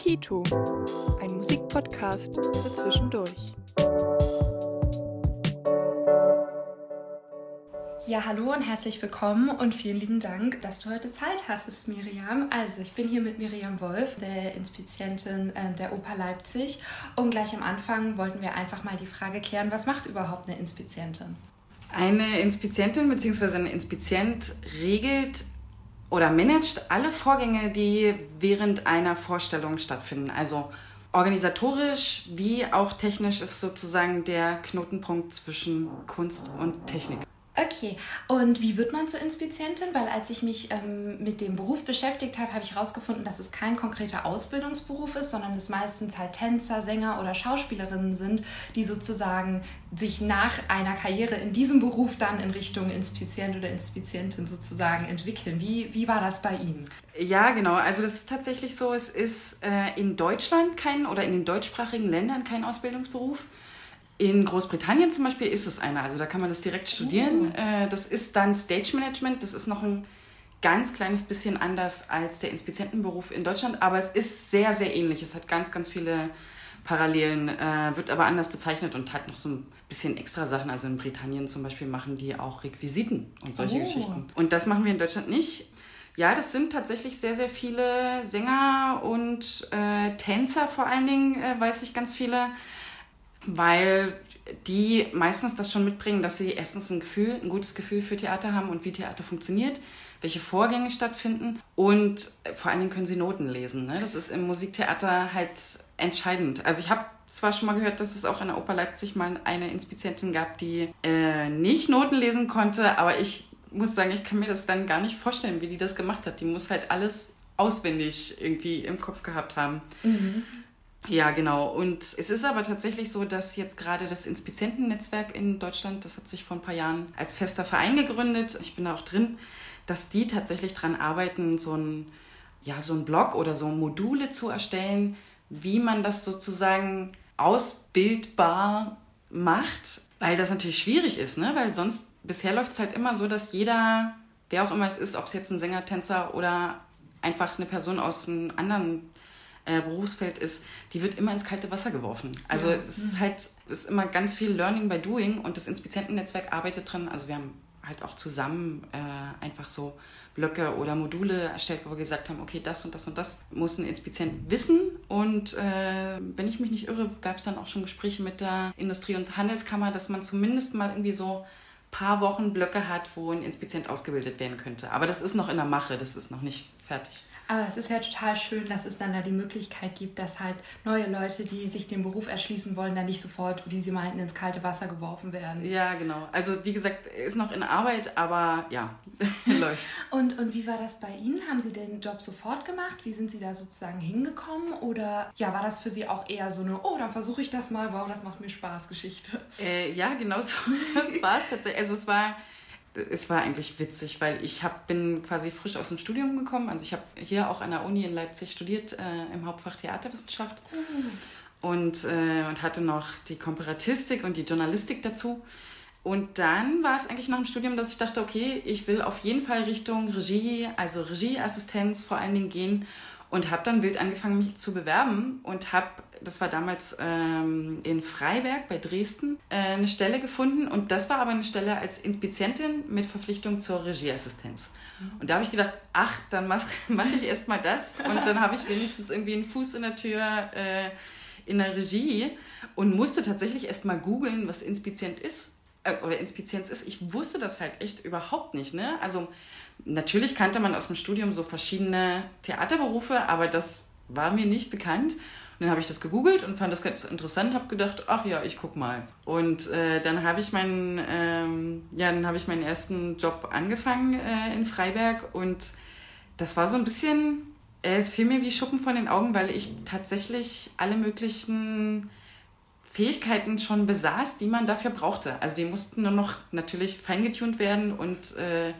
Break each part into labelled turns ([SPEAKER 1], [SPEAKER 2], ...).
[SPEAKER 1] Kito, ein Musikpodcast für zwischendurch.
[SPEAKER 2] Ja, hallo und herzlich willkommen und vielen lieben Dank, dass du heute Zeit hattest, Miriam. Also, ich bin hier mit Miriam Wolf, der Inspizientin äh, der Oper Leipzig. Und gleich am Anfang wollten wir einfach mal die Frage klären, was macht überhaupt eine Inspizientin?
[SPEAKER 3] Eine Inspizientin bzw. ein Inspizient regelt oder managt alle Vorgänge, die während einer Vorstellung stattfinden. Also organisatorisch wie auch technisch ist sozusagen der Knotenpunkt zwischen Kunst und Technik.
[SPEAKER 2] Okay, und wie wird man zur Inspizientin? Weil als ich mich ähm, mit dem Beruf beschäftigt habe, habe ich herausgefunden, dass es kein konkreter Ausbildungsberuf ist, sondern es meistens halt Tänzer, Sänger oder Schauspielerinnen sind, die sozusagen sich nach einer Karriere in diesem Beruf dann in Richtung Inspizient oder Inspizientin sozusagen entwickeln. Wie, wie war das bei Ihnen?
[SPEAKER 3] Ja, genau. Also das ist tatsächlich so. Es ist äh, in Deutschland kein oder in den deutschsprachigen Ländern kein Ausbildungsberuf. In Großbritannien zum Beispiel ist es einer, also da kann man das direkt studieren. Oh. Das ist dann Stage Management, das ist noch ein ganz kleines bisschen anders als der Inspizientenberuf in Deutschland, aber es ist sehr, sehr ähnlich. Es hat ganz, ganz viele Parallelen, äh, wird aber anders bezeichnet und hat noch so ein bisschen extra Sachen. Also in Britannien zum Beispiel machen die auch Requisiten und solche oh. Geschichten. Und das machen wir in Deutschland nicht. Ja, das sind tatsächlich sehr, sehr viele Sänger und äh, Tänzer vor allen Dingen, äh, weiß ich ganz viele weil die meistens das schon mitbringen, dass sie erstens ein Gefühl, ein gutes Gefühl für Theater haben und wie Theater funktioniert, welche Vorgänge stattfinden und vor allen Dingen können sie Noten lesen. Ne? Das ist im Musiktheater halt entscheidend. Also ich habe zwar schon mal gehört, dass es auch in der Oper Leipzig mal eine Inspizientin gab, die äh, nicht Noten lesen konnte, aber ich muss sagen, ich kann mir das dann gar nicht vorstellen, wie die das gemacht hat. Die muss halt alles auswendig irgendwie im Kopf gehabt haben. Mhm. Ja, genau. Und es ist aber tatsächlich so, dass jetzt gerade das Inspizientennetzwerk in Deutschland, das hat sich vor ein paar Jahren als fester Verein gegründet, ich bin da auch drin, dass die tatsächlich daran arbeiten, so ein, ja, so ein Blog oder so Module zu erstellen, wie man das sozusagen ausbildbar macht, weil das natürlich schwierig ist, ne? weil sonst bisher läuft es halt immer so, dass jeder, wer auch immer es ist, ob es jetzt ein Sänger, Tänzer oder einfach eine Person aus einem anderen äh, Berufsfeld ist, die wird immer ins kalte Wasser geworfen. Also ja. es ist halt, es ist immer ganz viel Learning by Doing und das Inspizientennetzwerk arbeitet dran. Also wir haben halt auch zusammen äh, einfach so Blöcke oder Module erstellt, wo wir gesagt haben, okay, das und das und das muss ein Inspizient wissen. Und äh, wenn ich mich nicht irre, gab es dann auch schon Gespräche mit der Industrie- und Handelskammer, dass man zumindest mal irgendwie so paar Wochen Blöcke hat, wo ein Inspizient ausgebildet werden könnte. Aber das ist noch in der Mache, das ist noch nicht fertig.
[SPEAKER 2] Aber es ist ja total schön, dass es dann da die Möglichkeit gibt, dass halt neue Leute, die sich den Beruf erschließen wollen, dann nicht sofort, wie sie meinten, ins kalte Wasser geworfen werden.
[SPEAKER 3] Ja, genau. Also wie gesagt, ist noch in Arbeit, aber ja, läuft.
[SPEAKER 2] Und, und wie war das bei Ihnen? Haben Sie den Job sofort gemacht? Wie sind Sie da sozusagen hingekommen? Oder ja, war das für Sie auch eher so eine, oh, dann versuche ich das mal, wow, das macht mir Spaß, Geschichte?
[SPEAKER 3] Äh, ja, genau so war es tatsächlich. Also es war es war eigentlich witzig, weil ich hab, bin quasi frisch aus dem Studium gekommen. Also ich habe hier auch an der Uni in Leipzig studiert äh, im Hauptfach Theaterwissenschaft mhm. und, äh, und hatte noch die Komparatistik und die Journalistik dazu. Und dann war es eigentlich nach dem Studium, dass ich dachte, okay, ich will auf jeden Fall Richtung Regie, also Regieassistenz vor allen Dingen gehen und habe dann wild angefangen, mich zu bewerben und habe, das war damals ähm, in Freiberg bei Dresden, äh, eine Stelle gefunden und das war aber eine Stelle als Inspizientin mit Verpflichtung zur Regieassistenz. Und da habe ich gedacht, ach, dann mache mach ich erst mal das und dann habe ich wenigstens irgendwie einen Fuß in der Tür äh, in der Regie und musste tatsächlich erst mal googeln, was Inspizient ist äh, oder Inspizienz ist. Ich wusste das halt echt überhaupt nicht. Ne? Also natürlich kannte man aus dem Studium so verschiedene Theaterberufe, aber das war mir nicht bekannt. Dann habe ich das gegoogelt und fand das ganz interessant, habe gedacht, ach ja, ich guck mal. Und äh, dann habe ich meinen, ähm, ja, dann habe ich meinen ersten Job angefangen äh, in Freiberg und das war so ein bisschen, äh, es fiel mir wie Schuppen von den Augen, weil ich tatsächlich alle möglichen Fähigkeiten schon besaß, die man dafür brauchte. Also die mussten nur noch natürlich feingetunt werden und äh,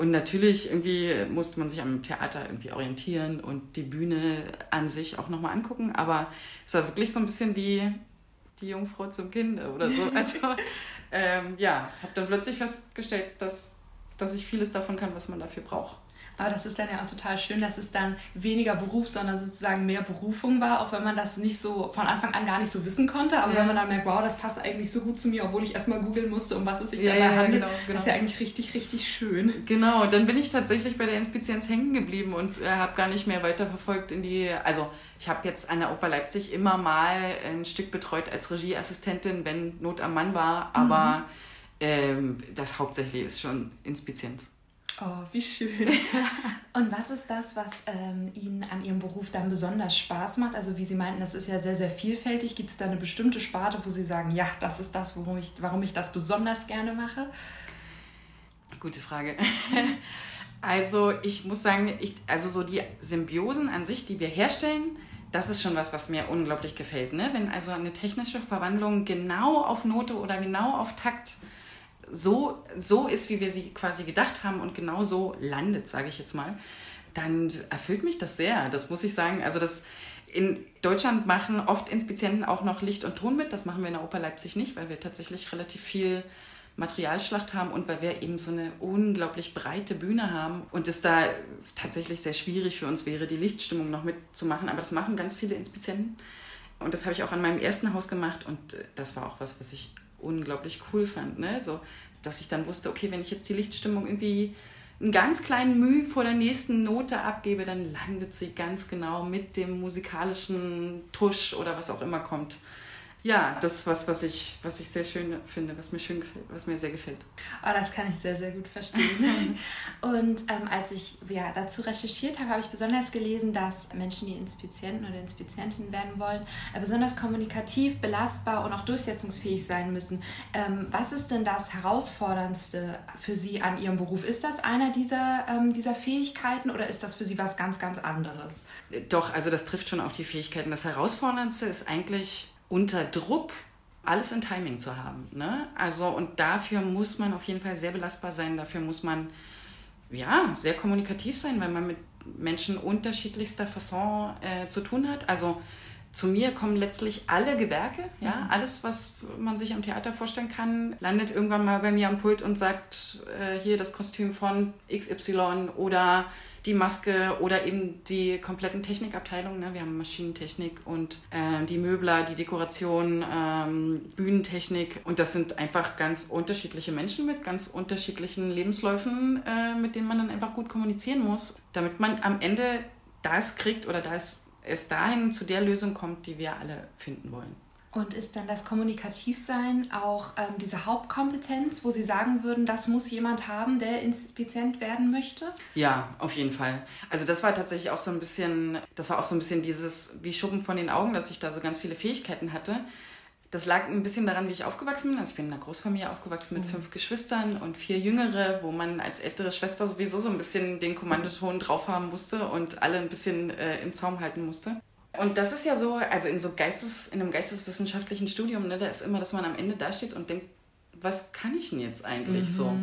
[SPEAKER 3] und natürlich irgendwie musste man sich am Theater irgendwie orientieren und die Bühne an sich auch nochmal angucken. Aber es war wirklich so ein bisschen wie die Jungfrau zum Kind oder so. Also ähm, ja, habe dann plötzlich festgestellt, dass dass ich vieles davon kann, was man dafür braucht.
[SPEAKER 2] Aber das ist dann ja auch total schön, dass es dann weniger Beruf, sondern sozusagen mehr Berufung war, auch wenn man das nicht so von Anfang an gar nicht so wissen konnte. Aber ja. wenn man dann merkt, wow, das passt eigentlich so gut zu mir, obwohl ich erstmal googeln musste, um was es sich ja, dabei ja, handelt, genau, genau. das ist ja eigentlich richtig, richtig schön.
[SPEAKER 3] Genau, dann bin ich tatsächlich bei der Inspizienz hängen geblieben und äh, habe gar nicht mehr weiterverfolgt in die, also ich habe jetzt an der Oper Leipzig immer mal ein Stück betreut als Regieassistentin, wenn Not am Mann war, aber mhm. ähm, das hauptsächlich ist schon Inspizienz.
[SPEAKER 2] Oh, wie schön. Und was ist das, was ähm, Ihnen an Ihrem Beruf dann besonders Spaß macht? Also wie Sie meinten, das ist ja sehr, sehr vielfältig. Gibt es da eine bestimmte Sparte, wo Sie sagen, ja, das ist das, worum ich, warum ich das besonders gerne mache?
[SPEAKER 3] Gute Frage. Also ich muss sagen, ich, also so die Symbiosen an sich, die wir herstellen, das ist schon was, was mir unglaublich gefällt. Ne? Wenn also eine technische Verwandlung genau auf Note oder genau auf Takt so, so ist, wie wir sie quasi gedacht haben und genau so landet, sage ich jetzt mal, dann erfüllt mich das sehr. Das muss ich sagen. Also das in Deutschland machen oft Inspizienten auch noch Licht und Ton mit. Das machen wir in der Oper Leipzig nicht, weil wir tatsächlich relativ viel Materialschlacht haben und weil wir eben so eine unglaublich breite Bühne haben und es da tatsächlich sehr schwierig für uns wäre, die Lichtstimmung noch mitzumachen. Aber das machen ganz viele Inspizienten. Und das habe ich auch an meinem ersten Haus gemacht und äh, das war auch was, was ich unglaublich cool fand. Ne? So, dass ich dann wusste, okay, wenn ich jetzt die Lichtstimmung irgendwie einen ganz kleinen Mühe vor der nächsten Note abgebe, dann landet sie ganz genau mit dem musikalischen Tusch oder was auch immer kommt ja, das ist was, was ich, was ich sehr schön finde, was mir, schön gefällt, was mir sehr gefällt.
[SPEAKER 2] Oh, das kann ich sehr, sehr gut verstehen. und ähm, als ich ja, dazu recherchiert habe, habe ich besonders gelesen, dass Menschen, die Inspizienten oder Inspizientinnen werden wollen, äh, besonders kommunikativ, belastbar und auch durchsetzungsfähig sein müssen. Ähm, was ist denn das Herausforderndste für Sie an Ihrem Beruf? Ist das einer dieser, ähm, dieser Fähigkeiten oder ist das für Sie was ganz, ganz anderes?
[SPEAKER 3] Doch, also das trifft schon auf die Fähigkeiten. Das Herausforderndste ist eigentlich unter Druck alles in Timing zu haben. Ne? Also, und dafür muss man auf jeden Fall sehr belastbar sein. Dafür muss man ja sehr kommunikativ sein, weil man mit Menschen unterschiedlichster Fasson äh, zu tun hat. Also zu mir kommen letztlich alle Gewerke, ja, mhm. alles, was man sich am Theater vorstellen kann, landet irgendwann mal bei mir am Pult und sagt, äh, hier das Kostüm von XY oder die Maske oder eben die kompletten Technikabteilungen. Ne? Wir haben Maschinentechnik und äh, die Möbler, die Dekoration, ähm, Bühnentechnik. Und das sind einfach ganz unterschiedliche Menschen mit ganz unterschiedlichen Lebensläufen, äh, mit denen man dann einfach gut kommunizieren muss, damit man am Ende das kriegt oder das es dahin zu der Lösung kommt, die wir alle finden wollen.
[SPEAKER 2] Und ist dann das Kommunikativsein auch ähm, diese Hauptkompetenz, wo Sie sagen würden, das muss jemand haben, der Inspizient werden möchte?
[SPEAKER 3] Ja, auf jeden Fall. Also das war tatsächlich auch so ein bisschen, das war auch so ein bisschen dieses wie Schuppen von den Augen, dass ich da so ganz viele Fähigkeiten hatte. Das lag ein bisschen daran, wie ich aufgewachsen bin. Also ich bin in einer Großfamilie aufgewachsen mit mhm. fünf Geschwistern und vier Jüngere, wo man als ältere Schwester sowieso so ein bisschen den Kommandoton drauf haben musste und alle ein bisschen äh, im Zaum halten musste. Und das ist ja so, also in so Geistes, in einem geisteswissenschaftlichen Studium, ne, da ist immer, dass man am Ende dasteht und denkt, was kann ich denn jetzt eigentlich mhm. so?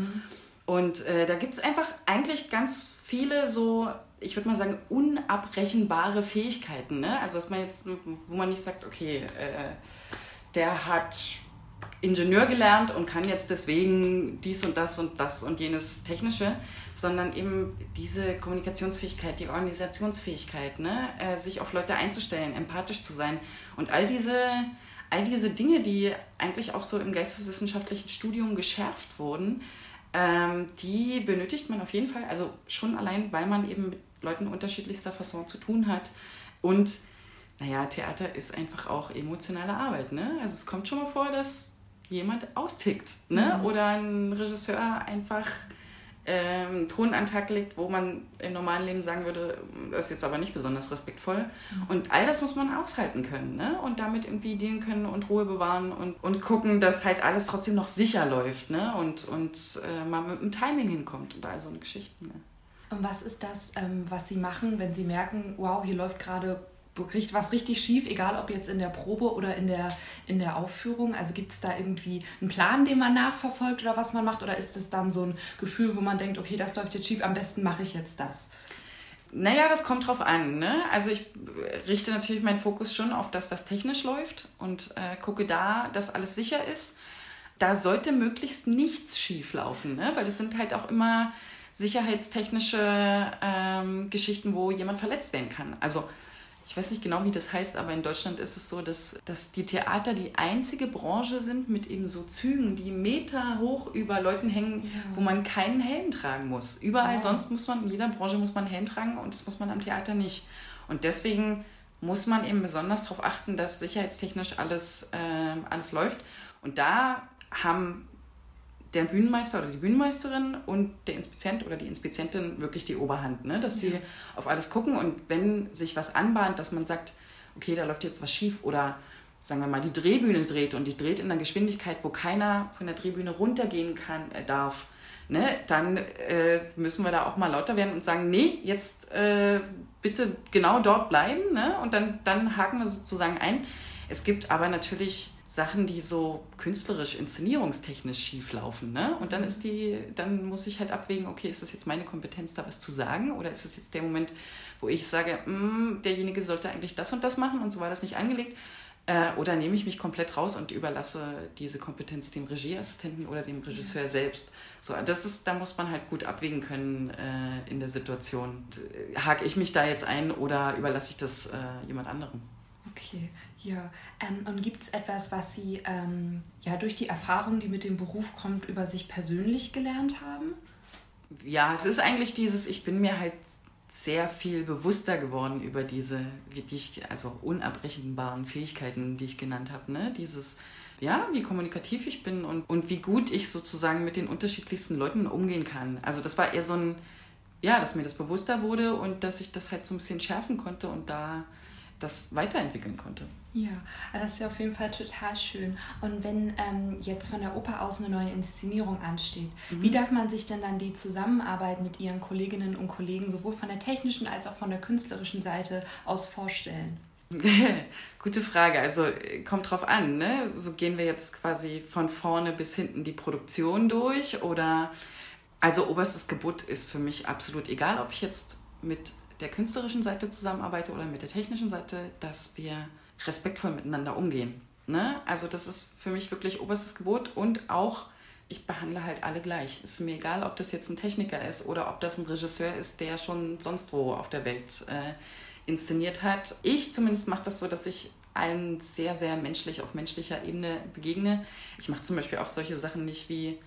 [SPEAKER 3] Und äh, da gibt es einfach eigentlich ganz viele so, ich würde mal sagen, unabrechenbare Fähigkeiten. Ne? Also dass man jetzt, wo man nicht sagt, okay, äh, der hat Ingenieur gelernt und kann jetzt deswegen dies und das und das und jenes Technische, sondern eben diese Kommunikationsfähigkeit, die Organisationsfähigkeit, ne? Äh, sich auf Leute einzustellen, empathisch zu sein und all diese, all diese Dinge, die eigentlich auch so im geisteswissenschaftlichen Studium geschärft wurden, ähm, die benötigt man auf jeden Fall, also schon allein, weil man eben mit Leuten unterschiedlichster Fasson zu tun hat und naja, Theater ist einfach auch emotionale Arbeit. Ne? Also es kommt schon mal vor, dass jemand austickt. Ne? Mhm. Oder ein Regisseur einfach ähm, Ton an den Tag legt, wo man im normalen Leben sagen würde, das ist jetzt aber nicht besonders respektvoll. Mhm. Und all das muss man aushalten können ne? und damit irgendwie dienen können und Ruhe bewahren und, und gucken, dass halt alles trotzdem noch sicher läuft ne? und, und äh, man mit dem Timing hinkommt und all so eine Geschichte. Ne?
[SPEAKER 2] Und was ist das, ähm, was Sie machen, wenn Sie merken, wow, hier läuft gerade was richtig schief, egal ob jetzt in der Probe oder in der, in der Aufführung? Also gibt es da irgendwie einen Plan, den man nachverfolgt oder was man macht? Oder ist es dann so ein Gefühl, wo man denkt, okay, das läuft jetzt schief, am besten mache ich jetzt das?
[SPEAKER 3] Naja, das kommt drauf an. Ne? Also ich richte natürlich meinen Fokus schon auf das, was technisch läuft und äh, gucke da, dass alles sicher ist. da sollte möglichst nichts schief laufen, ne? weil das sind halt auch immer sicherheitstechnische ähm, Geschichten, wo jemand verletzt werden kann. Also ich weiß nicht genau, wie das heißt, aber in Deutschland ist es so, dass, dass die Theater die einzige Branche sind mit eben so Zügen, die Meter hoch über Leuten hängen, ja. wo man keinen Helm tragen muss. Überall ja. sonst muss man, in jeder Branche muss man einen Helm tragen und das muss man am Theater nicht. Und deswegen muss man eben besonders darauf achten, dass sicherheitstechnisch alles, äh, alles läuft. Und da haben der Bühnenmeister oder die Bühnenmeisterin und der Inspizient oder die Inspizientin wirklich die Oberhand, ne? dass ja. die auf alles gucken und wenn sich was anbahnt, dass man sagt, okay, da läuft jetzt was schief oder sagen wir mal, die Drehbühne dreht und die dreht in einer Geschwindigkeit, wo keiner von der Drehbühne runtergehen kann, äh, darf, ne? dann äh, müssen wir da auch mal lauter werden und sagen, nee, jetzt äh, bitte genau dort bleiben ne? und dann, dann haken wir sozusagen ein. Es gibt aber natürlich Sachen, die so künstlerisch, inszenierungstechnisch schief laufen. Ne? Und dann ist die, dann muss ich halt abwägen, okay, ist das jetzt meine Kompetenz, da was zu sagen? Oder ist es jetzt der Moment, wo ich sage, mm, derjenige sollte eigentlich das und das machen und so war das nicht angelegt? Äh, oder nehme ich mich komplett raus und überlasse diese Kompetenz dem Regieassistenten oder dem Regisseur ja. selbst? So, das ist, da muss man halt gut abwägen können äh, in der Situation. Hake ich mich da jetzt ein oder überlasse ich das äh, jemand anderem?
[SPEAKER 2] Okay, ja. Ähm, und gibt es etwas, was Sie ähm, ja durch die Erfahrung, die mit dem Beruf kommt, über sich persönlich gelernt haben?
[SPEAKER 3] Ja, es ist eigentlich dieses, ich bin mir halt sehr viel bewusster geworden über diese, wie die ich, also unabrechenbaren Fähigkeiten, die ich genannt habe. Ne? Dieses, ja, wie kommunikativ ich bin und, und wie gut ich sozusagen mit den unterschiedlichsten Leuten umgehen kann. Also das war eher so ein, ja, dass mir das bewusster wurde und dass ich das halt so ein bisschen schärfen konnte und da das weiterentwickeln konnte.
[SPEAKER 2] Ja, das ist ja auf jeden Fall total schön. Und wenn ähm, jetzt von der Oper aus eine neue Inszenierung ansteht, mhm. wie darf man sich denn dann die Zusammenarbeit mit Ihren Kolleginnen und Kollegen sowohl von der technischen als auch von der künstlerischen Seite aus vorstellen?
[SPEAKER 3] Gute Frage. Also kommt drauf an, ne? So gehen wir jetzt quasi von vorne bis hinten die Produktion durch oder also oberstes Gebot ist für mich absolut egal, ob ich jetzt mit der künstlerischen Seite zusammenarbeite oder mit der technischen Seite, dass wir respektvoll miteinander umgehen. Ne? Also das ist für mich wirklich oberstes Gebot und auch, ich behandle halt alle gleich. Es ist mir egal, ob das jetzt ein Techniker ist oder ob das ein Regisseur ist, der schon sonst wo auf der Welt äh, inszeniert hat. Ich zumindest mache das so, dass ich allen sehr, sehr menschlich auf menschlicher Ebene begegne. Ich mache zum Beispiel auch solche Sachen nicht wie,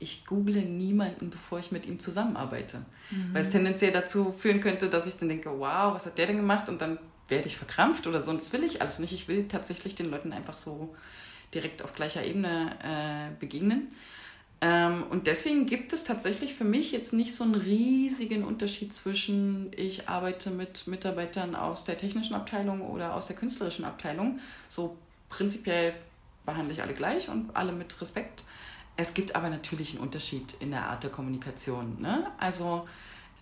[SPEAKER 3] ich google niemanden, bevor ich mit ihm zusammenarbeite. Mhm. Weil es tendenziell dazu führen könnte, dass ich dann denke, wow, was hat der denn gemacht? Und dann werde ich verkrampft oder so. Und das will ich alles nicht. Ich will tatsächlich den Leuten einfach so direkt auf gleicher Ebene äh, begegnen. Ähm, und deswegen gibt es tatsächlich für mich jetzt nicht so einen riesigen Unterschied zwischen, ich arbeite mit Mitarbeitern aus der technischen Abteilung oder aus der künstlerischen Abteilung. So prinzipiell behandle ich alle gleich und alle mit Respekt. Es gibt aber natürlich einen Unterschied in der Art der Kommunikation. Ne? Also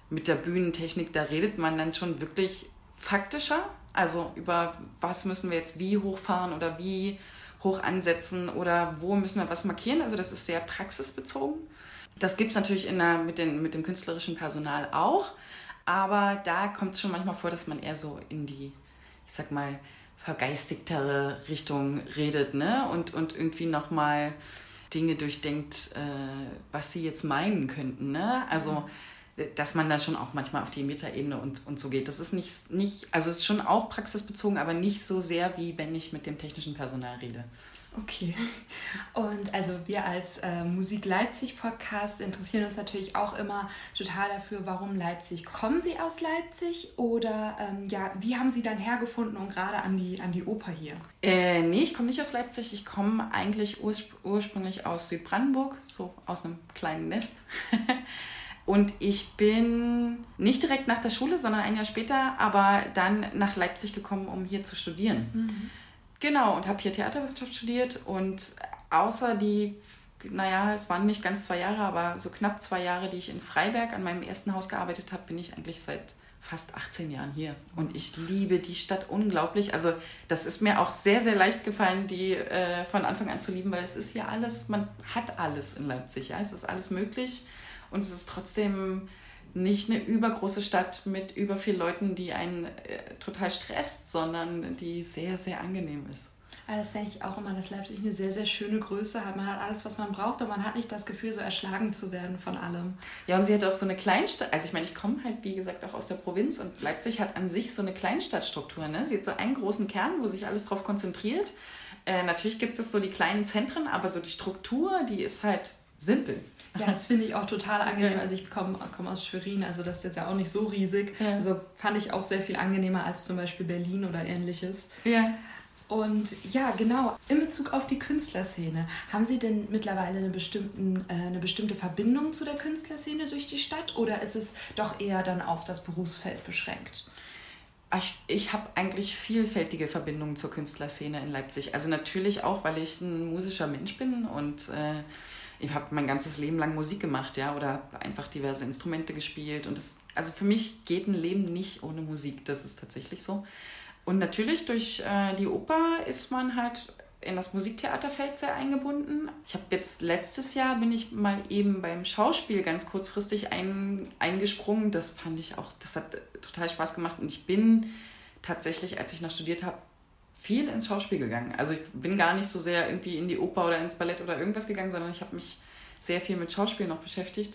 [SPEAKER 3] mit der Bühnentechnik, da redet man dann schon wirklich faktischer. Also über was müssen wir jetzt wie hochfahren oder wie hoch ansetzen oder wo müssen wir was markieren. Also das ist sehr praxisbezogen. Das gibt es natürlich in der, mit, den, mit dem künstlerischen Personal auch. Aber da kommt es schon manchmal vor, dass man eher so in die, ich sag mal, vergeistigtere Richtung redet, ne? Und, und irgendwie nochmal Dinge durchdenkt, äh, was sie jetzt meinen könnten. Ne? Also, dass man dann schon auch manchmal auf die Metaebene und, und so geht. Das ist nicht, nicht, also es ist schon auch praxisbezogen, aber nicht so sehr, wie wenn ich mit dem technischen Personal rede.
[SPEAKER 2] Okay. Und also wir als äh, Musik Leipzig Podcast interessieren uns natürlich auch immer total dafür, warum Leipzig. Kommen Sie aus Leipzig oder ähm, ja, wie haben Sie dann hergefunden und gerade an die, an die Oper hier?
[SPEAKER 3] Äh, nee, ich komme nicht aus Leipzig. Ich komme eigentlich urspr ursprünglich aus Südbrandenburg, so aus einem kleinen Nest. Und ich bin nicht direkt nach der Schule, sondern ein Jahr später, aber dann nach Leipzig gekommen, um hier zu studieren. Mhm. Genau, und habe hier Theaterwissenschaft studiert und außer die, naja, es waren nicht ganz zwei Jahre, aber so knapp zwei Jahre, die ich in Freiberg an meinem ersten Haus gearbeitet habe, bin ich eigentlich seit fast 18 Jahren hier. Und ich liebe die Stadt unglaublich. Also das ist mir auch sehr, sehr leicht gefallen, die äh, von Anfang an zu lieben, weil es ist hier alles, man hat alles in Leipzig. Ja? Es ist alles möglich und es ist trotzdem nicht eine übergroße Stadt mit über vielen Leuten, die einen äh, total stresst, sondern die sehr, sehr angenehm ist.
[SPEAKER 2] Das denke ich auch immer, dass Leipzig eine sehr, sehr schöne Größe hat. Man hat alles, was man braucht und man hat nicht das Gefühl, so erschlagen zu werden von allem.
[SPEAKER 3] Ja, und sie hat auch so eine Kleinstadt, also ich meine, ich komme halt, wie gesagt, auch aus der Provinz und Leipzig hat an sich so eine Kleinstadtstruktur. Ne? Sie hat so einen großen Kern, wo sich alles drauf konzentriert. Äh, natürlich gibt es so die kleinen Zentren, aber so die Struktur, die ist halt simpel.
[SPEAKER 2] Ja, das finde ich auch total angenehm. Also ich komme komm aus Schwerin, also das ist jetzt ja auch nicht so riesig. Ja. Also fand ich auch sehr viel angenehmer als zum Beispiel Berlin oder ähnliches. Ja. Und ja, genau, in Bezug auf die Künstlerszene, haben Sie denn mittlerweile eine, bestimmten, äh, eine bestimmte Verbindung zu der Künstlerszene durch die Stadt oder ist es doch eher dann auf das Berufsfeld beschränkt?
[SPEAKER 3] Ich, ich habe eigentlich vielfältige Verbindungen zur Künstlerszene in Leipzig. Also natürlich auch, weil ich ein musischer Mensch bin und äh, ich habe mein ganzes Leben lang Musik gemacht, ja, oder einfach diverse Instrumente gespielt. Und das, also für mich geht ein Leben nicht ohne Musik, das ist tatsächlich so. Und natürlich durch äh, die Oper ist man halt in das Musiktheaterfeld sehr eingebunden. Ich habe jetzt letztes Jahr bin ich mal eben beim Schauspiel ganz kurzfristig ein, eingesprungen. Das fand ich auch, das hat total Spaß gemacht. Und ich bin tatsächlich, als ich noch studiert habe, viel ins Schauspiel gegangen. Also ich bin gar nicht so sehr irgendwie in die Oper oder ins Ballett oder irgendwas gegangen, sondern ich habe mich sehr viel mit Schauspiel noch beschäftigt.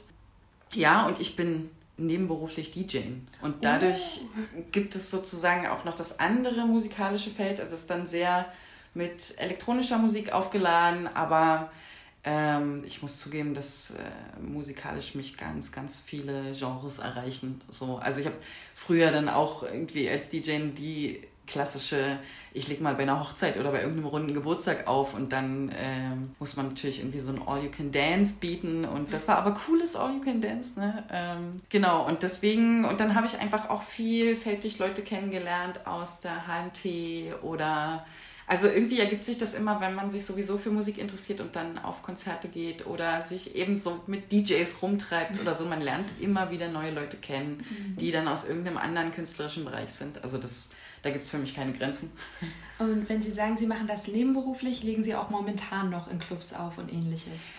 [SPEAKER 3] Ja, und ich bin nebenberuflich DJen. Und dadurch oh. gibt es sozusagen auch noch das andere musikalische Feld. Also es ist dann sehr mit elektronischer Musik aufgeladen, aber ähm, ich muss zugeben, dass äh, musikalisch mich ganz, ganz viele Genres erreichen. So, also ich habe früher dann auch irgendwie als DJ die klassische, ich leg mal bei einer Hochzeit oder bei irgendeinem runden Geburtstag auf und dann ähm, muss man natürlich irgendwie so ein All-You-Can-Dance bieten und das war aber cooles All-You-Can-Dance, ne? Ähm, genau, und deswegen, und dann habe ich einfach auch vielfältig Leute kennengelernt aus der HMT oder also irgendwie ergibt sich das immer, wenn man sich sowieso für Musik interessiert und dann auf Konzerte geht oder sich eben so mit DJs rumtreibt oder so. Man lernt immer wieder neue Leute kennen, mhm. die dann aus irgendeinem anderen künstlerischen Bereich sind. Also das da gibt es für mich keine Grenzen.
[SPEAKER 2] Und wenn Sie sagen, Sie machen das nebenberuflich, legen Sie auch momentan noch in Clubs auf und ähnliches?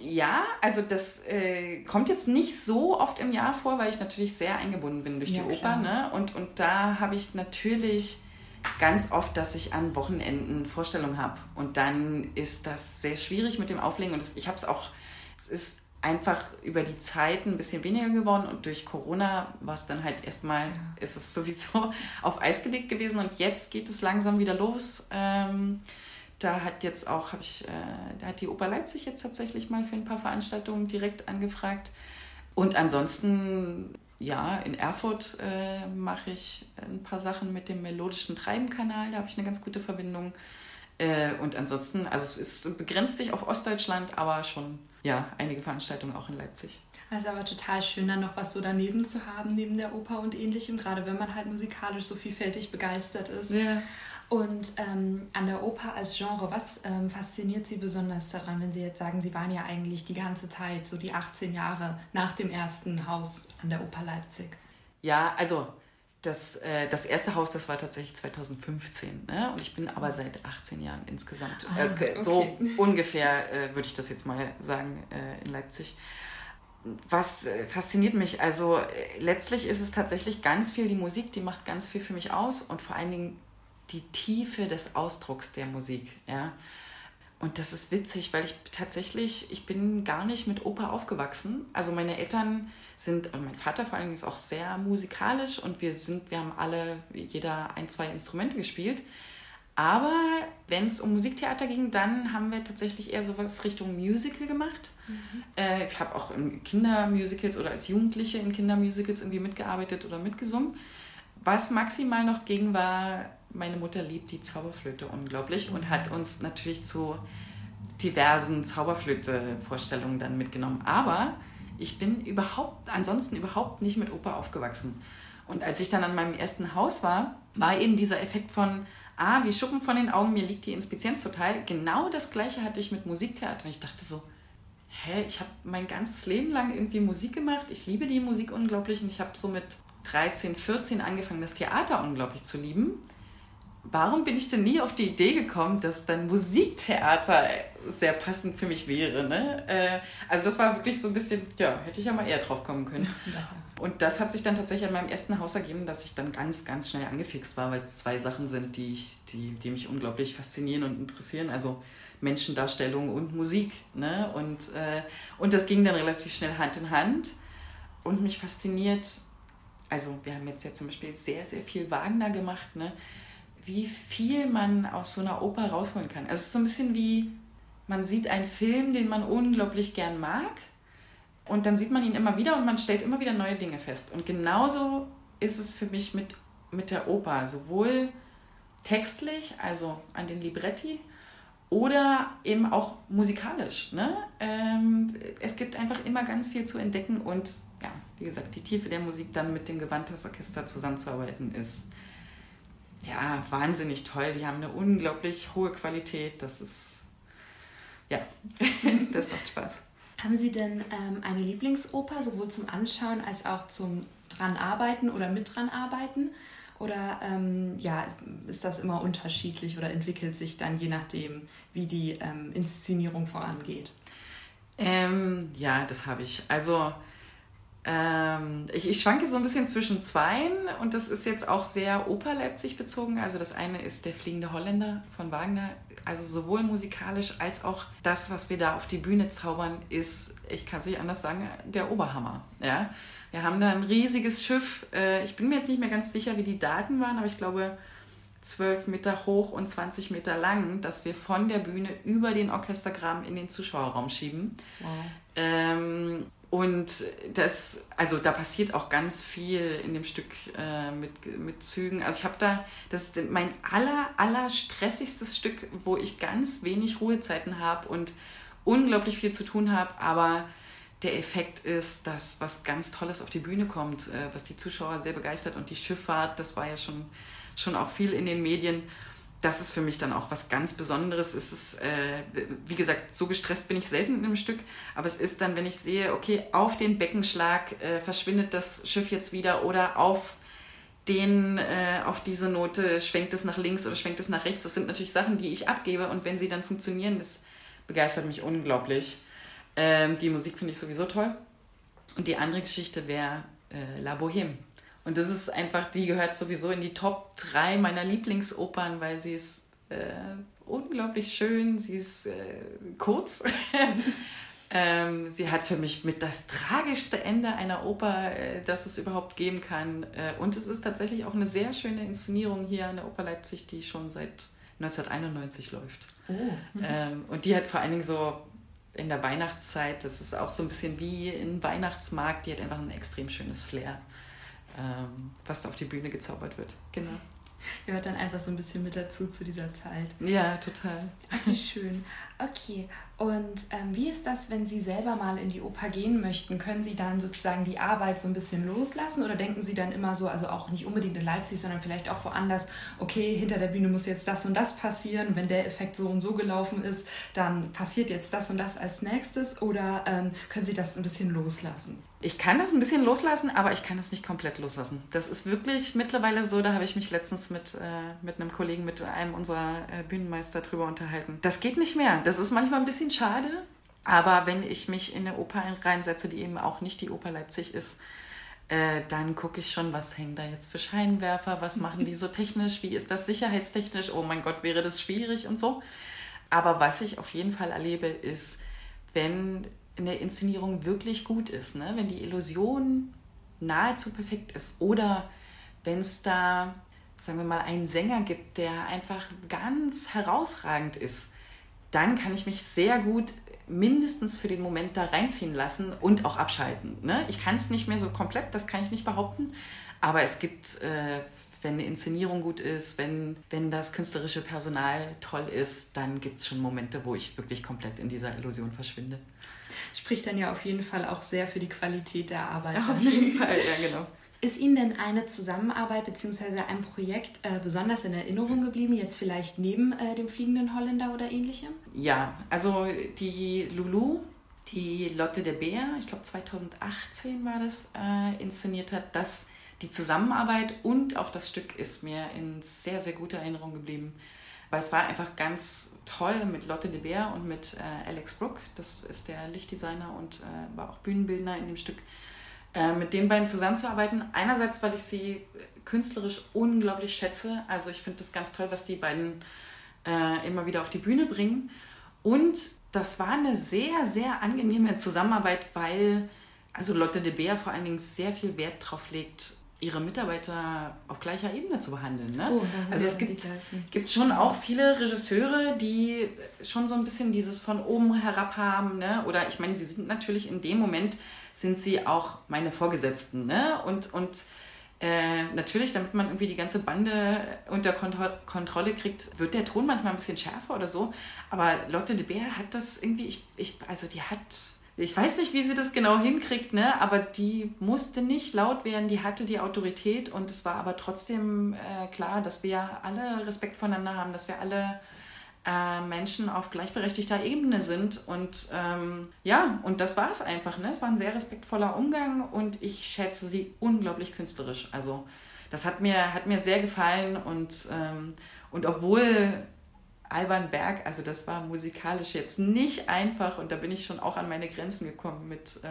[SPEAKER 3] Ja, also das äh, kommt jetzt nicht so oft im Jahr vor, weil ich natürlich sehr eingebunden bin durch ja, die Oper. Ne? Und, und da habe ich natürlich ganz oft, dass ich an Wochenenden Vorstellungen habe. Und dann ist das sehr schwierig mit dem Auflegen. Und das, ich habe es auch, es ist einfach über die Zeit ein bisschen weniger geworden und durch Corona war es dann halt erstmal, ist es sowieso auf Eis gelegt gewesen und jetzt geht es langsam wieder los. Ähm, da hat jetzt auch, habe ich, äh, da hat die Oper Leipzig jetzt tatsächlich mal für ein paar Veranstaltungen direkt angefragt. Und ansonsten, ja, in Erfurt äh, mache ich ein paar Sachen mit dem melodischen Treibenkanal, da habe ich eine ganz gute Verbindung. Äh, und ansonsten, also es ist, begrenzt sich auf Ostdeutschland, aber schon ja, einige Veranstaltungen auch in Leipzig.
[SPEAKER 2] Also aber total schön, dann noch was so daneben zu haben, neben der Oper und ähnlichem, gerade wenn man halt musikalisch so vielfältig begeistert ist. Ja. Und ähm, an der Oper als Genre, was ähm, fasziniert Sie besonders daran, wenn Sie jetzt sagen, Sie waren ja eigentlich die ganze Zeit, so die 18 Jahre nach dem ersten Haus an der Oper Leipzig?
[SPEAKER 3] Ja, also das, äh, das erste Haus, das war tatsächlich 2015. Ne? Und ich bin aber seit 18 Jahren insgesamt. Ah, also, okay. So ungefähr äh, würde ich das jetzt mal sagen äh, in Leipzig. Was äh, fasziniert mich? Also äh, letztlich ist es tatsächlich ganz viel die Musik, die macht ganz viel für mich aus und vor allen Dingen die Tiefe des Ausdrucks der Musik. Ja? Und das ist witzig, weil ich tatsächlich, ich bin gar nicht mit Oper aufgewachsen. Also meine Eltern sind, und mein Vater vor allem ist auch sehr musikalisch und wir sind, wir haben alle, jeder ein, zwei Instrumente gespielt. Aber wenn es um Musiktheater ging, dann haben wir tatsächlich eher sowas Richtung Musical gemacht. Mhm. Äh, ich habe auch in Kindermusicals oder als Jugendliche in Kindermusicals irgendwie mitgearbeitet oder mitgesungen. Was maximal noch ging, war, meine Mutter liebt die Zauberflöte unglaublich und hat uns natürlich zu diversen Zauberflöte-Vorstellungen dann mitgenommen. Aber ich bin überhaupt, ansonsten überhaupt nicht mit Oper aufgewachsen. Und als ich dann an meinem ersten Haus war, war eben dieser Effekt von, ah, wie Schuppen von den Augen, mir liegt die Inspizienz total. Genau das gleiche hatte ich mit Musiktheater. Und ich dachte so, hä, ich habe mein ganzes Leben lang irgendwie Musik gemacht. Ich liebe die Musik unglaublich und ich habe so mit 13, 14 angefangen, das Theater unglaublich zu lieben. Warum bin ich denn nie auf die Idee gekommen, dass dann Musiktheater sehr passend für mich wäre. Ne? Äh, also das war wirklich so ein bisschen, ja, hätte ich ja mal eher drauf kommen können. Ja. Und das hat sich dann tatsächlich an meinem ersten Haus ergeben, dass ich dann ganz, ganz schnell angefixt war, weil es zwei Sachen sind, die, ich, die, die mich unglaublich faszinieren und interessieren. Also Menschendarstellung und Musik. Ne? Und, äh, und das ging dann relativ schnell Hand in Hand. Und mich fasziniert, also wir haben jetzt ja zum Beispiel sehr, sehr viel Wagner gemacht, ne? Wie viel man aus so einer Oper rausholen kann. Also es ist so ein bisschen wie, man sieht einen Film, den man unglaublich gern mag und dann sieht man ihn immer wieder und man stellt immer wieder neue Dinge fest. Und genauso ist es für mich mit, mit der Oper, sowohl textlich, also an den Libretti, oder eben auch musikalisch. Ne? Ähm, es gibt einfach immer ganz viel zu entdecken und ja, wie gesagt, die Tiefe der Musik dann mit dem Gewandhausorchester zusammenzuarbeiten ist ja wahnsinnig toll. Die haben eine unglaublich hohe Qualität. Das ist ja, das macht Spaß.
[SPEAKER 2] Haben Sie denn ähm, eine Lieblingsoper, sowohl zum Anschauen als auch zum dran arbeiten oder mit dran arbeiten? Oder ähm, ja, ist das immer unterschiedlich oder entwickelt sich dann je nachdem, wie die ähm, Inszenierung vorangeht?
[SPEAKER 3] Ähm, ja, das habe ich. Also ähm, ich, ich schwanke so ein bisschen zwischen zweien und das ist jetzt auch sehr Oper Leipzig bezogen. Also das eine ist der fliegende Holländer von Wagner. Also sowohl musikalisch als auch das, was wir da auf die Bühne zaubern, ist, ich kann es nicht anders sagen, der Oberhammer. Ja? Wir haben da ein riesiges Schiff. Äh, ich bin mir jetzt nicht mehr ganz sicher, wie die Daten waren, aber ich glaube 12 Meter hoch und 20 Meter lang, dass wir von der Bühne über den Orchestergraben in den Zuschauerraum schieben. Wow. Ähm, und das, also da passiert auch ganz viel in dem Stück äh, mit, mit Zügen. Also ich habe da, das ist mein aller, aller stressigstes Stück, wo ich ganz wenig Ruhezeiten habe und unglaublich viel zu tun habe, aber der Effekt ist, dass was ganz Tolles auf die Bühne kommt, äh, was die Zuschauer sehr begeistert und die Schifffahrt, das war ja schon, schon auch viel in den Medien das ist für mich dann auch was ganz Besonderes. Es ist, äh, wie gesagt, so gestresst bin ich selten in einem Stück, aber es ist dann, wenn ich sehe, okay, auf den Beckenschlag äh, verschwindet das Schiff jetzt wieder oder auf den, äh, auf diese Note schwenkt es nach links oder schwenkt es nach rechts. Das sind natürlich Sachen, die ich abgebe und wenn sie dann funktionieren, das begeistert mich unglaublich. Ähm, die Musik finde ich sowieso toll. Und die andere Geschichte wäre äh, La Bohème und das ist einfach, die gehört sowieso in die Top 3 meiner Lieblingsopern, weil sie ist äh, unglaublich schön, sie ist äh, kurz. ähm, sie hat für mich mit das tragischste Ende einer Oper, äh, das es überhaupt geben kann. Äh, und es ist tatsächlich auch eine sehr schöne Inszenierung hier an der Oper Leipzig, die schon seit 1991 läuft. Oh. Mhm. Ähm, und die hat vor allen Dingen so in der Weihnachtszeit, das ist auch so ein bisschen wie ein Weihnachtsmarkt, die hat einfach ein extrem schönes Flair ähm, was da auf die Bühne gezaubert wird. Genau.
[SPEAKER 2] Gehört dann einfach so ein bisschen mit dazu zu dieser Zeit.
[SPEAKER 3] Ja, total.
[SPEAKER 2] Wie schön. Okay, und ähm, wie ist das, wenn Sie selber mal in die Oper gehen möchten? Können Sie dann sozusagen die Arbeit so ein bisschen loslassen oder denken Sie dann immer so, also auch nicht unbedingt in Leipzig, sondern vielleicht auch woanders, okay, hinter der Bühne muss jetzt das und das passieren, wenn der Effekt so und so gelaufen ist, dann passiert jetzt das und das als nächstes oder ähm, können Sie das ein bisschen loslassen?
[SPEAKER 3] Ich kann das ein bisschen loslassen, aber ich kann es nicht komplett loslassen. Das ist wirklich mittlerweile so, da habe ich mich letztens mit, äh, mit einem Kollegen, mit einem unserer äh, Bühnenmeister drüber unterhalten. Das geht nicht mehr. Das ist manchmal ein bisschen schade, aber wenn ich mich in eine Oper reinsetze, die eben auch nicht die Oper Leipzig ist, äh, dann gucke ich schon, was hängen da jetzt für Scheinwerfer, was machen die so technisch, wie ist das sicherheitstechnisch, oh mein Gott, wäre das schwierig und so. Aber was ich auf jeden Fall erlebe, ist, wenn eine Inszenierung wirklich gut ist, ne? wenn die Illusion nahezu perfekt ist oder wenn es da, sagen wir mal, einen Sänger gibt, der einfach ganz herausragend ist, dann kann ich mich sehr gut mindestens für den Moment da reinziehen lassen und auch abschalten. Ne? Ich kann es nicht mehr so komplett, das kann ich nicht behaupten, aber es gibt, äh, wenn eine Inszenierung gut ist, wenn, wenn das künstlerische Personal toll ist, dann gibt es schon Momente, wo ich wirklich komplett in dieser Illusion verschwinde.
[SPEAKER 2] Spricht dann ja auf jeden Fall auch sehr für die Qualität der Arbeit.
[SPEAKER 3] Auf jeden Fall, ja genau.
[SPEAKER 2] Ist Ihnen denn eine Zusammenarbeit bzw. ein Projekt äh, besonders in Erinnerung geblieben, jetzt vielleicht neben äh, dem fliegenden Holländer oder ähnlichem?
[SPEAKER 3] Ja, also die Lulu, die Lotte der Bär, ich glaube 2018 war das, äh, inszeniert hat, das, die Zusammenarbeit und auch das Stück ist mir in sehr, sehr guter Erinnerung geblieben. Weil es war einfach ganz toll mit Lotte de Beer und mit äh, Alex Brook, das ist der Lichtdesigner und äh, war auch Bühnenbildner in dem Stück, äh, mit den beiden zusammenzuarbeiten. Einerseits, weil ich sie künstlerisch unglaublich schätze. Also ich finde das ganz toll, was die beiden äh, immer wieder auf die Bühne bringen. Und das war eine sehr, sehr angenehme Zusammenarbeit, weil also Lotte de Beer vor allen Dingen sehr viel Wert drauf legt, ihre Mitarbeiter auf gleicher Ebene zu behandeln. Ne? Oh, also es gibt, gibt schon auch viele Regisseure, die schon so ein bisschen dieses von oben herab haben. Ne? Oder ich meine, sie sind natürlich in dem Moment, sind sie auch meine Vorgesetzten. Ne? Und, und äh, natürlich, damit man irgendwie die ganze Bande unter Kontro Kontrolle kriegt, wird der Ton manchmal ein bisschen schärfer oder so. Aber Lotte de Beer hat das irgendwie, ich, ich, also die hat ich weiß nicht, wie sie das genau hinkriegt, ne? aber die musste nicht laut werden, die hatte die Autorität und es war aber trotzdem äh, klar, dass wir alle Respekt voneinander haben, dass wir alle äh, Menschen auf gleichberechtigter Ebene sind und ähm, ja, und das war es einfach. Ne? Es war ein sehr respektvoller Umgang und ich schätze sie unglaublich künstlerisch. Also das hat mir, hat mir sehr gefallen und, ähm, und obwohl Alban Berg, also das war musikalisch jetzt nicht einfach und da bin ich schon auch an meine Grenzen gekommen mit, äh,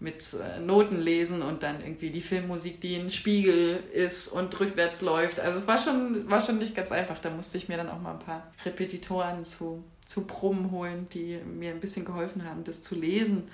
[SPEAKER 3] mit äh, Noten lesen und dann irgendwie die Filmmusik, die ein Spiegel ist und rückwärts läuft. Also es war schon, war schon nicht ganz einfach. Da musste ich mir dann auch mal ein paar Repetitoren zu, zu Proben holen, die mir ein bisschen geholfen haben, das zu lesen.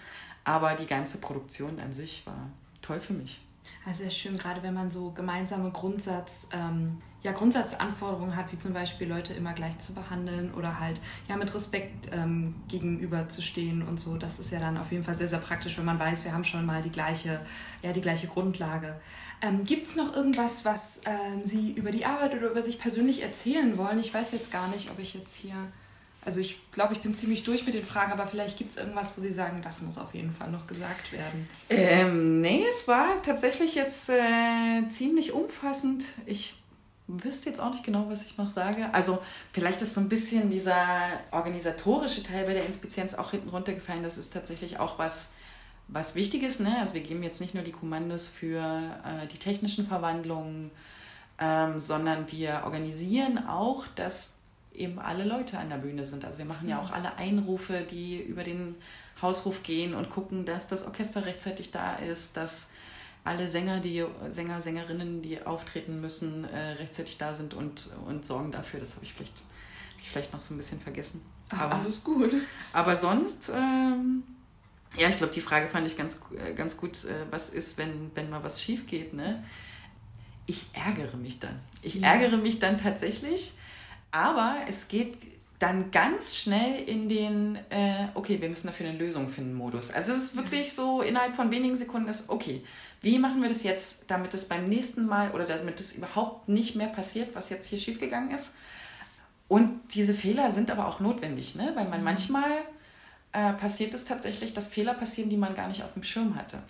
[SPEAKER 3] Aber die ganze Produktion an sich war toll für mich.
[SPEAKER 2] Also sehr schön, gerade wenn man so gemeinsame Grundsatz, ähm, ja, Grundsatzanforderungen hat, wie zum Beispiel Leute immer gleich zu behandeln oder halt ja mit Respekt ähm, gegenüberzustehen und so. Das ist ja dann auf jeden Fall sehr, sehr praktisch, wenn man weiß, wir haben schon mal die gleiche, ja, die gleiche Grundlage. Ähm, Gibt es noch irgendwas, was ähm, Sie über die Arbeit oder über sich persönlich erzählen wollen? Ich weiß jetzt gar nicht, ob ich jetzt hier also ich glaube, ich bin ziemlich durch mit den Fragen, aber vielleicht gibt es irgendwas, wo Sie sagen, das muss auf jeden Fall noch gesagt werden.
[SPEAKER 3] Ähm, nee, es war tatsächlich jetzt äh, ziemlich umfassend. Ich wüsste jetzt auch nicht genau, was ich noch sage. Also vielleicht ist so ein bisschen dieser organisatorische Teil bei der Inspizienz auch hinten runtergefallen. Das ist tatsächlich auch was, was Wichtiges. Ne? Also wir geben jetzt nicht nur die Kommandos für äh, die technischen Verwandlungen, ähm, sondern wir organisieren auch, dass eben alle Leute an der Bühne sind. Also wir machen ja auch alle Einrufe, die über den Hausruf gehen und gucken, dass das Orchester rechtzeitig da ist, dass alle Sänger, die Sänger, Sängerinnen, die auftreten müssen, äh, rechtzeitig da sind und, und sorgen dafür. Das habe ich vielleicht, vielleicht noch so ein bisschen vergessen.
[SPEAKER 2] Aber, Ach, alles gut.
[SPEAKER 3] Aber sonst, ähm, ja, ich glaube, die Frage fand ich ganz, äh, ganz gut. Äh, was ist, wenn, wenn mal was schief geht? Ne? Ich ärgere mich dann. Ich ja. ärgere mich dann tatsächlich aber es geht dann ganz schnell in den, äh, okay, wir müssen dafür eine Lösung finden, Modus. Also es ist wirklich so, innerhalb von wenigen Sekunden ist, okay, wie machen wir das jetzt, damit es beim nächsten Mal oder damit es überhaupt nicht mehr passiert, was jetzt hier schiefgegangen ist. Und diese Fehler sind aber auch notwendig, ne? weil man mhm. manchmal äh, passiert es tatsächlich, dass Fehler passieren, die man gar nicht auf dem Schirm hatte.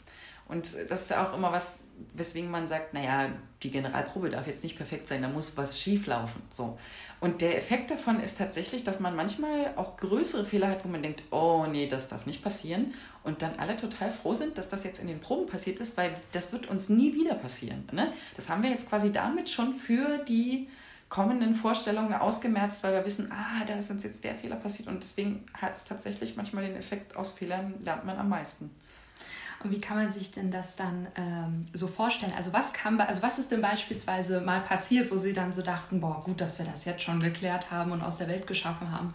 [SPEAKER 3] Und das ist ja auch immer was, weswegen man sagt, naja, die Generalprobe darf jetzt nicht perfekt sein, da muss was schief laufen. So. Und der Effekt davon ist tatsächlich, dass man manchmal auch größere Fehler hat, wo man denkt, oh nee, das darf nicht passieren. Und dann alle total froh sind, dass das jetzt in den Proben passiert ist, weil das wird uns nie wieder passieren. Ne? Das haben wir jetzt quasi damit schon für die kommenden Vorstellungen ausgemerzt, weil wir wissen, ah, da ist uns jetzt der Fehler passiert. Und deswegen hat es tatsächlich manchmal den Effekt, aus Fehlern lernt man am meisten.
[SPEAKER 2] Wie kann man sich denn das dann ähm, so vorstellen? Also was kann, also was ist denn beispielsweise mal passiert, wo Sie dann so dachten, boah, gut, dass wir das jetzt schon geklärt haben und aus der Welt geschaffen haben?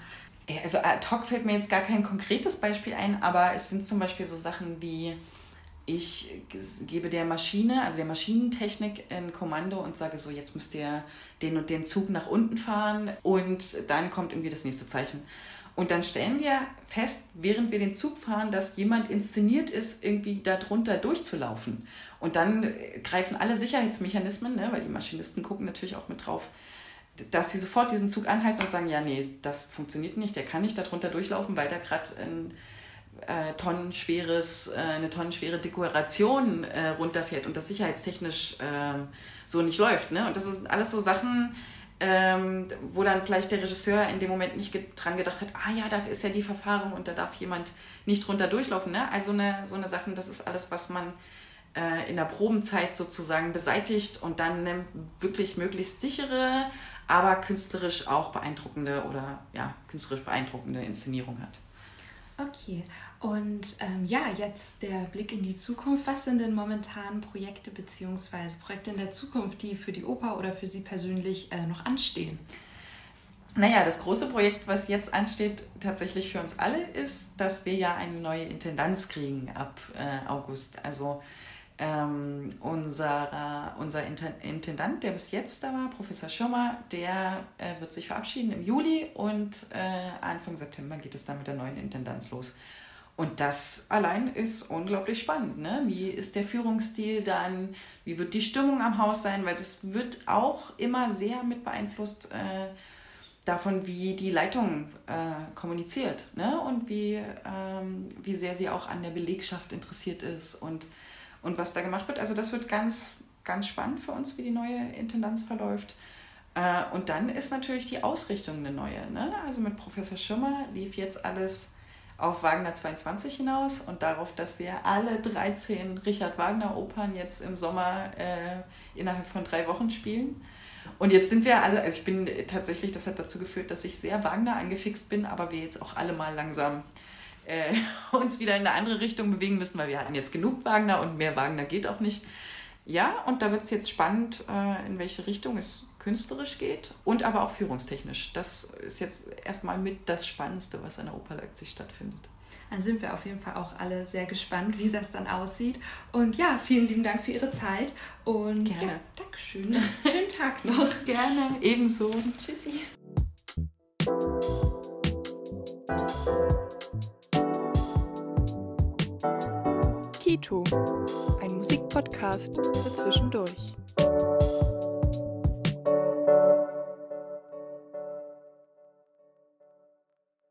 [SPEAKER 3] Also ad hoc fällt mir jetzt gar kein konkretes Beispiel ein, aber es sind zum Beispiel so Sachen wie, ich gebe der Maschine, also der Maschinentechnik ein Kommando und sage so, jetzt müsst ihr den und den Zug nach unten fahren und dann kommt irgendwie das nächste Zeichen. Und dann stellen wir fest, während wir den Zug fahren, dass jemand inszeniert ist, irgendwie darunter durchzulaufen. Und dann äh, greifen alle Sicherheitsmechanismen, ne, weil die Maschinisten gucken natürlich auch mit drauf, dass sie sofort diesen Zug anhalten und sagen, ja, nee, das funktioniert nicht, der kann nicht darunter durchlaufen, weil da gerade ein äh, tonnenschweres, äh, eine tonnenschwere Dekoration äh, runterfährt und das sicherheitstechnisch äh, so nicht läuft. Ne? Und das sind alles so Sachen, ähm, wo dann vielleicht der Regisseur in dem Moment nicht dran gedacht hat, ah ja, da ist ja die Verfahrung und da darf jemand nicht drunter durchlaufen. Ne? Also eine, so eine Sachen, das ist alles, was man äh, in der Probenzeit sozusagen beseitigt und dann eine wirklich möglichst sichere, aber künstlerisch auch beeindruckende oder ja, künstlerisch beeindruckende Inszenierung hat.
[SPEAKER 2] Okay, und ähm, ja, jetzt der Blick in die Zukunft. Was sind denn momentan Projekte bzw. Projekte in der Zukunft, die für die Oper oder für Sie persönlich äh, noch anstehen?
[SPEAKER 3] Naja, das große Projekt, was jetzt ansteht, tatsächlich für uns alle, ist, dass wir ja eine neue Intendanz kriegen ab äh, August. Also ähm, unser, unser Intendant, der bis jetzt da war, Professor Schirmer, der äh, wird sich verabschieden im Juli und äh, Anfang September geht es dann mit der neuen Intendanz los. Und das allein ist unglaublich spannend. Ne? Wie ist der Führungsstil dann? Wie wird die Stimmung am Haus sein? Weil das wird auch immer sehr mit beeinflusst äh, davon, wie die Leitung äh, kommuniziert ne? und wie, ähm, wie sehr sie auch an der Belegschaft interessiert ist und und was da gemacht wird. Also das wird ganz, ganz spannend für uns, wie die neue Intendanz verläuft. Äh, und dann ist natürlich die Ausrichtung eine neue. Ne? Also mit Professor Schirmer lief jetzt alles auf Wagner 22 hinaus und darauf, dass wir alle 13 Richard Wagner Opern jetzt im Sommer äh, innerhalb von drei Wochen spielen. Und jetzt sind wir alle, also ich bin tatsächlich, das hat dazu geführt, dass ich sehr Wagner angefixt bin, aber wir jetzt auch alle mal langsam äh, uns wieder in eine andere Richtung bewegen müssen, weil wir hatten jetzt genug Wagner und mehr Wagner geht auch nicht. Ja, und da wird es jetzt spannend, äh, in welche Richtung es künstlerisch geht und aber auch führungstechnisch. Das ist jetzt erstmal mit das Spannendste, was an der Oper Leipzig stattfindet.
[SPEAKER 2] Dann sind wir auf jeden Fall auch alle sehr gespannt, wie das dann aussieht. Und ja, vielen lieben Dank für Ihre Zeit und
[SPEAKER 3] Gerne.
[SPEAKER 2] Ja, Dankeschön. Schönen Tag noch.
[SPEAKER 3] Gerne, ebenso.
[SPEAKER 2] Tschüssi.
[SPEAKER 1] Kito, ein Musikpodcast für zwischendurch.